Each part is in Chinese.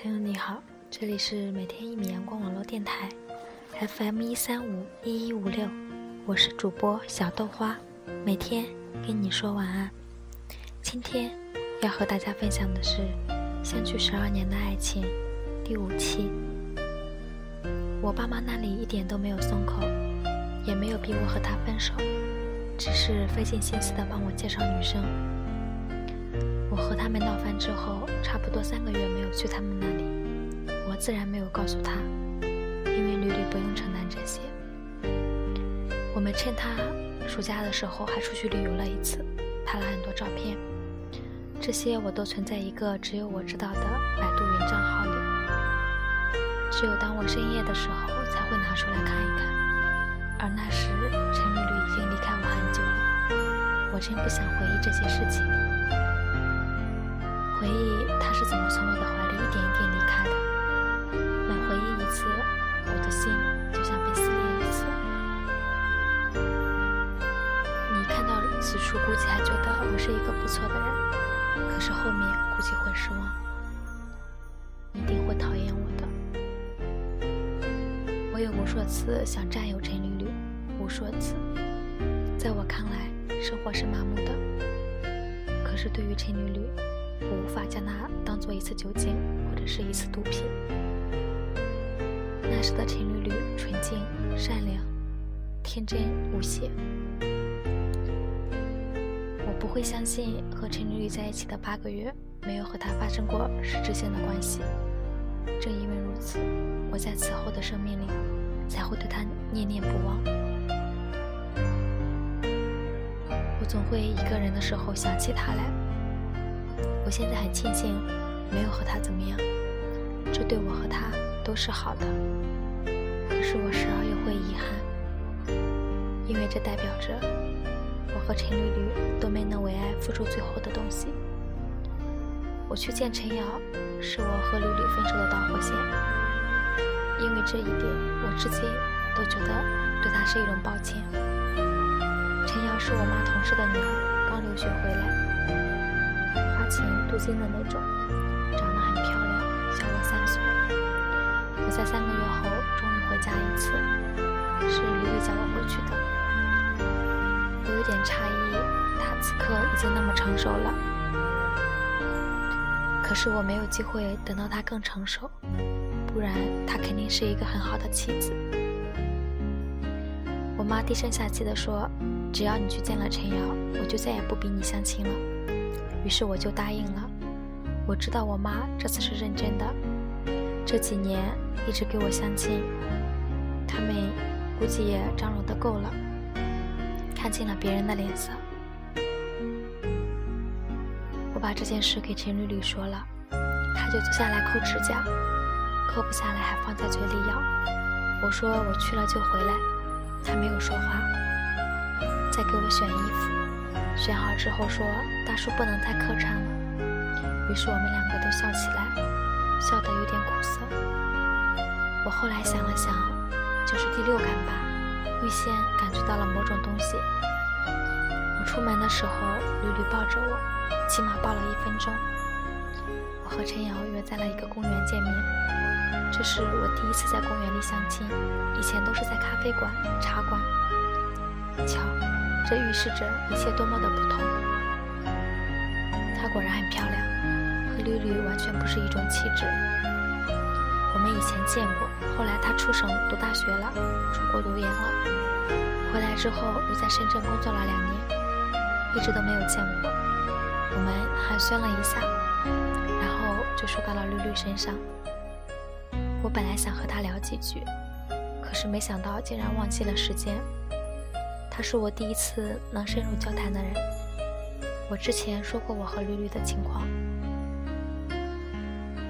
朋友你好，这里是每天一米阳光网络电台，FM 一三五一一五六，我是主播小豆花，每天跟你说晚安。今天要和大家分享的是《相距十二年的爱情》第五期。我爸妈那里一点都没有松口，也没有逼我和他分手，只是费尽心思的帮我介绍女生。我和他们闹翻之后，差不多三个月没有去他们那里，我自然没有告诉他，因为吕吕不用承担这些。我们趁他暑假的时候还出去旅游了一次，拍了很多照片，这些我都存在一个只有我知道的百度云账号里，只有当我深夜的时候才会拿出来看一看。而那时陈吕吕已经离开我很久了，我真不想回忆这些事情。回忆他是怎么从我的怀里一点一点离开的，每回忆一次，我的心就像被撕裂一次。你看到此处估计还觉得我是一个不错的人，可是后面估计会失望，一定会讨厌我的。我有无数次想占有陈缕缕，无数次，在我看来，生活是麻木的，可是对于陈缕缕。我无法将它当做一次酒精，或者是一次毒品。那时的陈缕缕纯净、善良、天真无邪。我不会相信和陈缕缕在一起的八个月，没有和他发生过实质性的关系。正因为如此，我在此后的生命里才会对他念念不忘。我总会一个人的时候想起他来。我现在很庆幸没有和他怎么样，这对我和他都是好的。可是我时而又会遗憾，因为这代表着我和陈缕缕都没能为爱付出最后的东西。我去见陈瑶，是我和缕缕分手的导火线。因为这一点，我至今都觉得对他是一种抱歉。陈瑶是我妈同事的女儿，刚留学回来。情镀金的那种，长得很漂亮，小我三岁。我在三个月后终于回家一次，是吕吕叫我回去的。我有点诧异，他此刻已经那么成熟了。可是我没有机会等到他更成熟，不然他肯定是一个很好的妻子。我妈低声下气地说：“只要你去见了陈瑶，我就再也不逼你相亲了。”于是我就答应了。我知道我妈这次是认真的，这几年一直给我相亲，他们估计也张罗的够了，看清了别人的脸色。我把这件事给陈缕缕说了，她就坐下来抠指甲，抠不下来还放在嘴里咬。我说我去了就回来，她没有说话，再给我选衣服。选好之后说：“大叔不能再客串了。”于是我们两个都笑起来，笑得有点苦涩。我后来想了想，就是第六感吧，预先感觉到了某种东西。我出门的时候，屡屡抱着我，起码抱了一分钟。我和陈瑶约在了一个公园见面，这是我第一次在公园里相亲，以前都是在咖啡馆、茶馆。巧。这预示着一切多么的不同。她果然很漂亮，和绿绿完全不是一种气质。我们以前见过，后来她出省读大学了，出国读研了，回来之后又在深圳工作了两年，一直都没有见过。我们寒暄了一下，然后就说到了绿绿身上。我本来想和她聊几句，可是没想到竟然忘记了时间。他是我第一次能深入交谈的人。我之前说过我和绿绿的情况，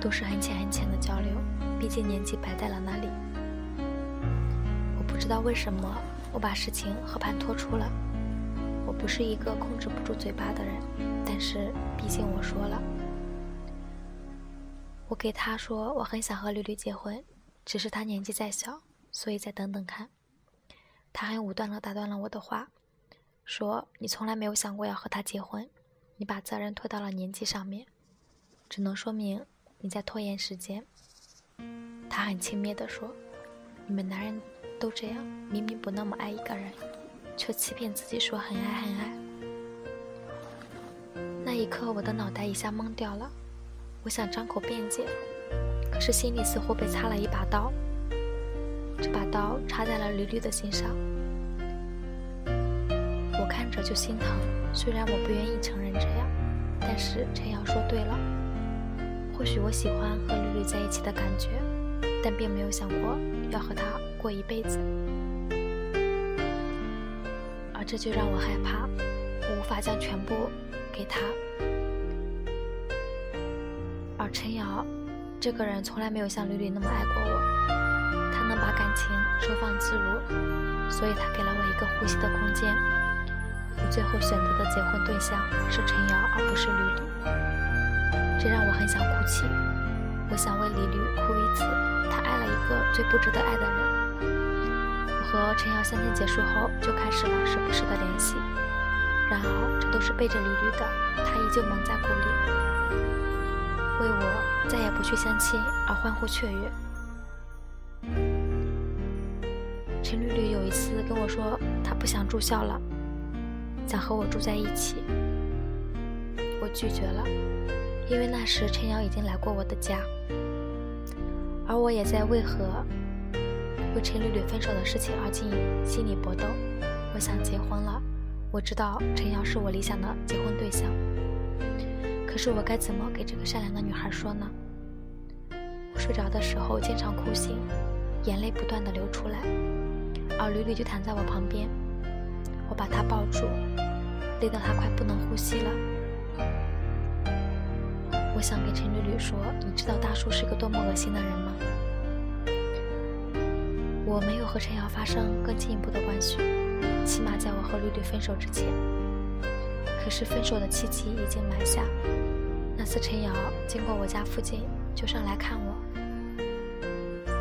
都是很浅很浅的交流，毕竟年纪摆在了那里。我不知道为什么我把事情和盘托出了。我不是一个控制不住嘴巴的人，但是毕竟我说了。我给他说我很想和绿绿结婚，只是他年纪再小，所以再等等看。他很武断地打断了我的话，说：“你从来没有想过要和他结婚，你把责任推到了年纪上面，只能说明你在拖延时间。”他很轻蔑地说：“你们男人都这样，明明不那么爱一个人，却欺骗自己说很爱很爱。”那一刻，我的脑袋一下懵掉了。我想张口辩解，可是心里似乎被插了一把刀。这把刀插在了吕吕的心上，我看着就心疼。虽然我不愿意承认这样，但是陈瑶说对了。或许我喜欢和吕吕在一起的感觉，但并没有想过要和他过一辈子。而这就让我害怕，我无法将全部给他。而陈瑶这个人从来没有像吕吕那么爱过我。他能把感情收放自如，所以他给了我一个呼吸的空间。我最后选择的结婚对象是陈瑶，而不是吕吕，这让我很想哭泣。我想为李吕哭一次，他爱了一个最不值得爱的人。我和陈瑶相亲结束后，就开始了时不时的联系。然而，这都是背着吕吕的，他依旧蒙在鼓里，为我再也不去相亲而欢呼雀跃。陈绿绿有一次跟我说，她不想住校了，想和我住在一起。我拒绝了，因为那时陈瑶已经来过我的家，而我也在为何为陈绿绿分手的事情而进行心理搏斗。我想结婚了，我知道陈瑶是我理想的结婚对象，可是我该怎么给这个善良的女孩说呢？我睡着的时候经常哭醒，眼泪不断的流出来。而吕吕就躺在我旁边，我把她抱住，累到她快不能呼吸了。我想给陈吕吕说：“你知道大叔是个多么恶心的人吗？”我没有和陈瑶发生更进一步的关系，起码在我和吕吕分手之前。可是分手的契机已经埋下。那次陈瑶经过我家附近，就上来看我，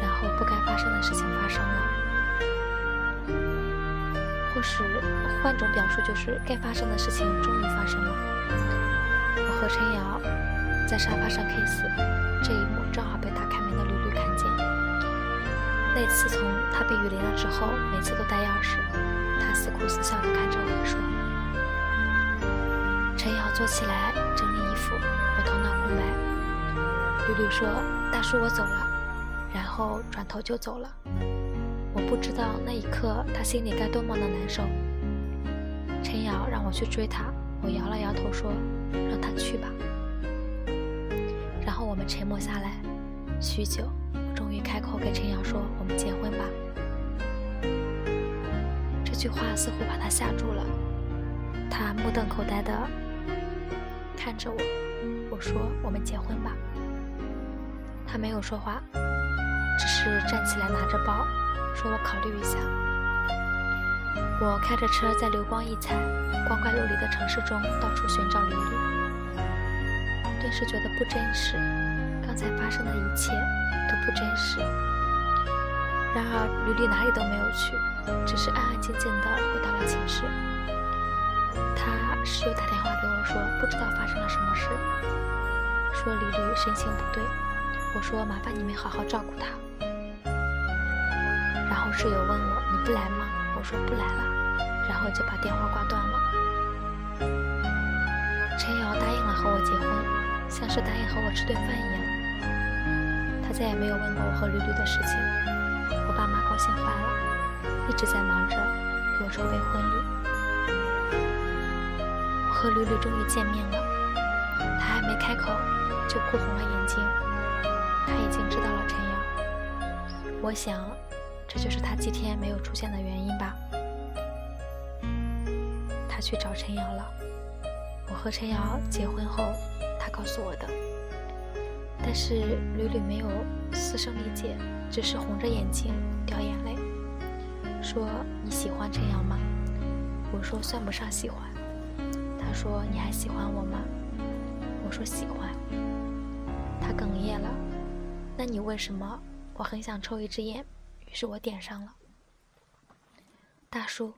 然后不该发生的事情发生了。是换种表述，就是该发生的事情终于发生了。我和陈瑶在沙发上 kiss，这一幕正好被打开门的吕吕看见。那次从他被雨淋了之后，每次都带钥匙，他似哭似笑地看着我说：“陈瑶，坐起来整理衣服。”我头脑空白。吕吕说：“大叔，我走了。”然后转头就走了。不知道那一刻他心里该多么的难受。陈瑶让我去追他，我摇了摇头说：“让他去吧。”然后我们沉默下来，许久，我终于开口给陈瑶说：“我们结婚吧。”这句话似乎把他吓住了，他目瞪口呆的看着我。我说：“我们结婚吧。”他没有说话，只是站起来拿着包。说我考虑一下。我开着车在流光溢彩、光怪陆离的城市中到处寻找吕吕，顿时觉得不真实。刚才发生的一切都不真实。然而吕丽哪里都没有去，只是安安静静的回到了寝室。他室友打电话给我说，不知道发生了什么事，说吕吕神情不对。我说麻烦你们好好照顾他。然后室友问我：“你不来吗？”我说：“不来了。”然后就把电话挂断了。陈瑶答应了和我结婚，像是答应和我吃顿饭一样。他再也没有问过我和吕吕的事情。我爸妈高兴坏了，一直在忙着给我筹备婚礼。我和吕吕终于见面了，他还没开口就哭红了眼睛。他已经知道了陈瑶。我想。这就是他今天没有出现的原因吧。他去找陈瑶了。我和陈瑶结婚后，他告诉我的。但是屡屡没有嘶声理解，只是红着眼睛掉眼泪，说：“你喜欢陈瑶吗？”我说：“算不上喜欢。”他说：“你还喜欢我吗？”我说：“喜欢。”他哽咽了。那你为什么？我很想抽一支烟。于是我点上了。大叔，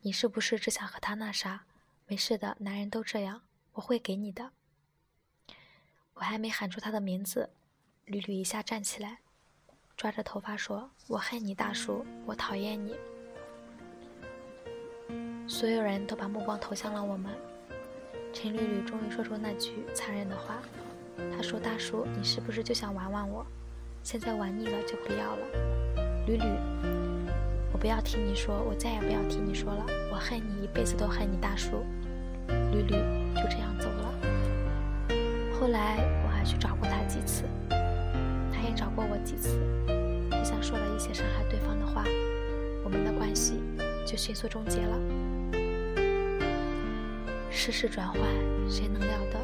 你是不是只想和他那啥？没事的，男人都这样，我会给你的。我还没喊出他的名字，吕吕一下站起来，抓着头发说：“我恨你，大叔，我讨厌你。”所有人都把目光投向了我们。陈吕吕终于说出那句残忍的话：“他说，大叔，你是不是就想玩玩我？现在玩腻了就不要了。”屡屡，我不要听你说，我再也不要听你说了，我恨你，一辈子都恨你，大叔。屡屡就这样走了。后来我还去找过他几次，他也找过我几次，互相说了一些伤害对方的话，我们的关系就迅速终结了。世事转换，谁能料得？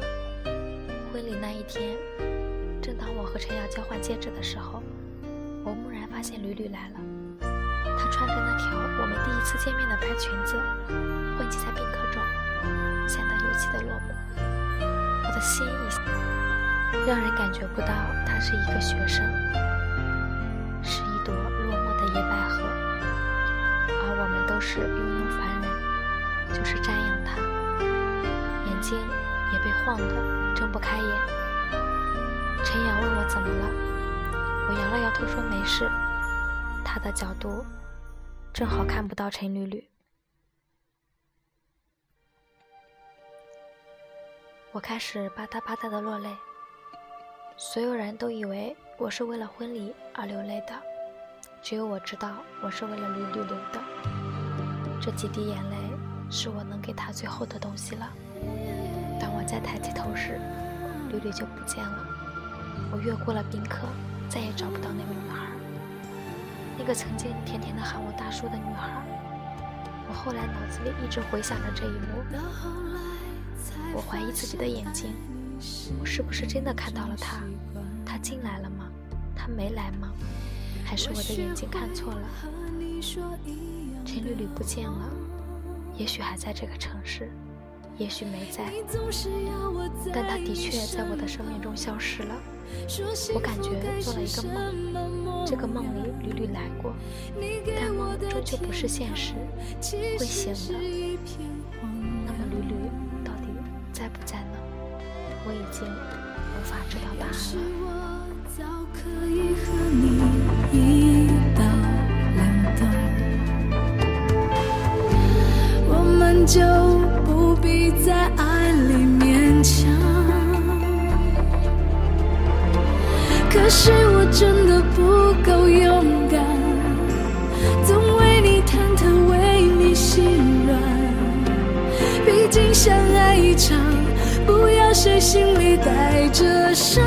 婚礼那一天，正当我和陈瑶交换戒指的时候，发现吕吕来了。她穿着那条我们第一次见面的白裙子，混迹在宾客中，显得尤其的落寞。我的心已让人感觉不到她是一个学生，是一朵落寞的野百合，而我们都是庸庸凡人，就是瞻仰她，眼睛也被晃得睁不开眼。陈阳问我怎么了，我摇了摇头说没事。他的角度正好看不到陈缕缕。我开始吧嗒吧嗒的落泪，所有人都以为我是为了婚礼而流泪的，只有我知道我是为了吕吕流的。这几滴眼泪是我能给他最后的东西了。当我再抬起头时，吕吕就不见了。我越过了宾客，再也找不到那个女孩，那个曾经甜甜的喊我大叔的女孩。我后来脑子里一直回想着这一幕。我怀疑自己的眼睛，我是不是真的看到了他？他进来了吗？他没来吗？还是我的眼睛看错了？陈缕缕不见了，也许还在这个城市，也许没在，但他的确在我的生命中消失了。我感觉做了一个梦，这个梦里屡屡来过，但梦终究不是现实，会醒的。那么屡屡到底在不在呢，我已经无法知道答案了。我们就不必在爱里勉强。是我真的不够勇敢，总为你忐忑，为你心软。毕竟相爱一场。不要谁心里带着伤，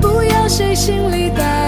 不要谁心里带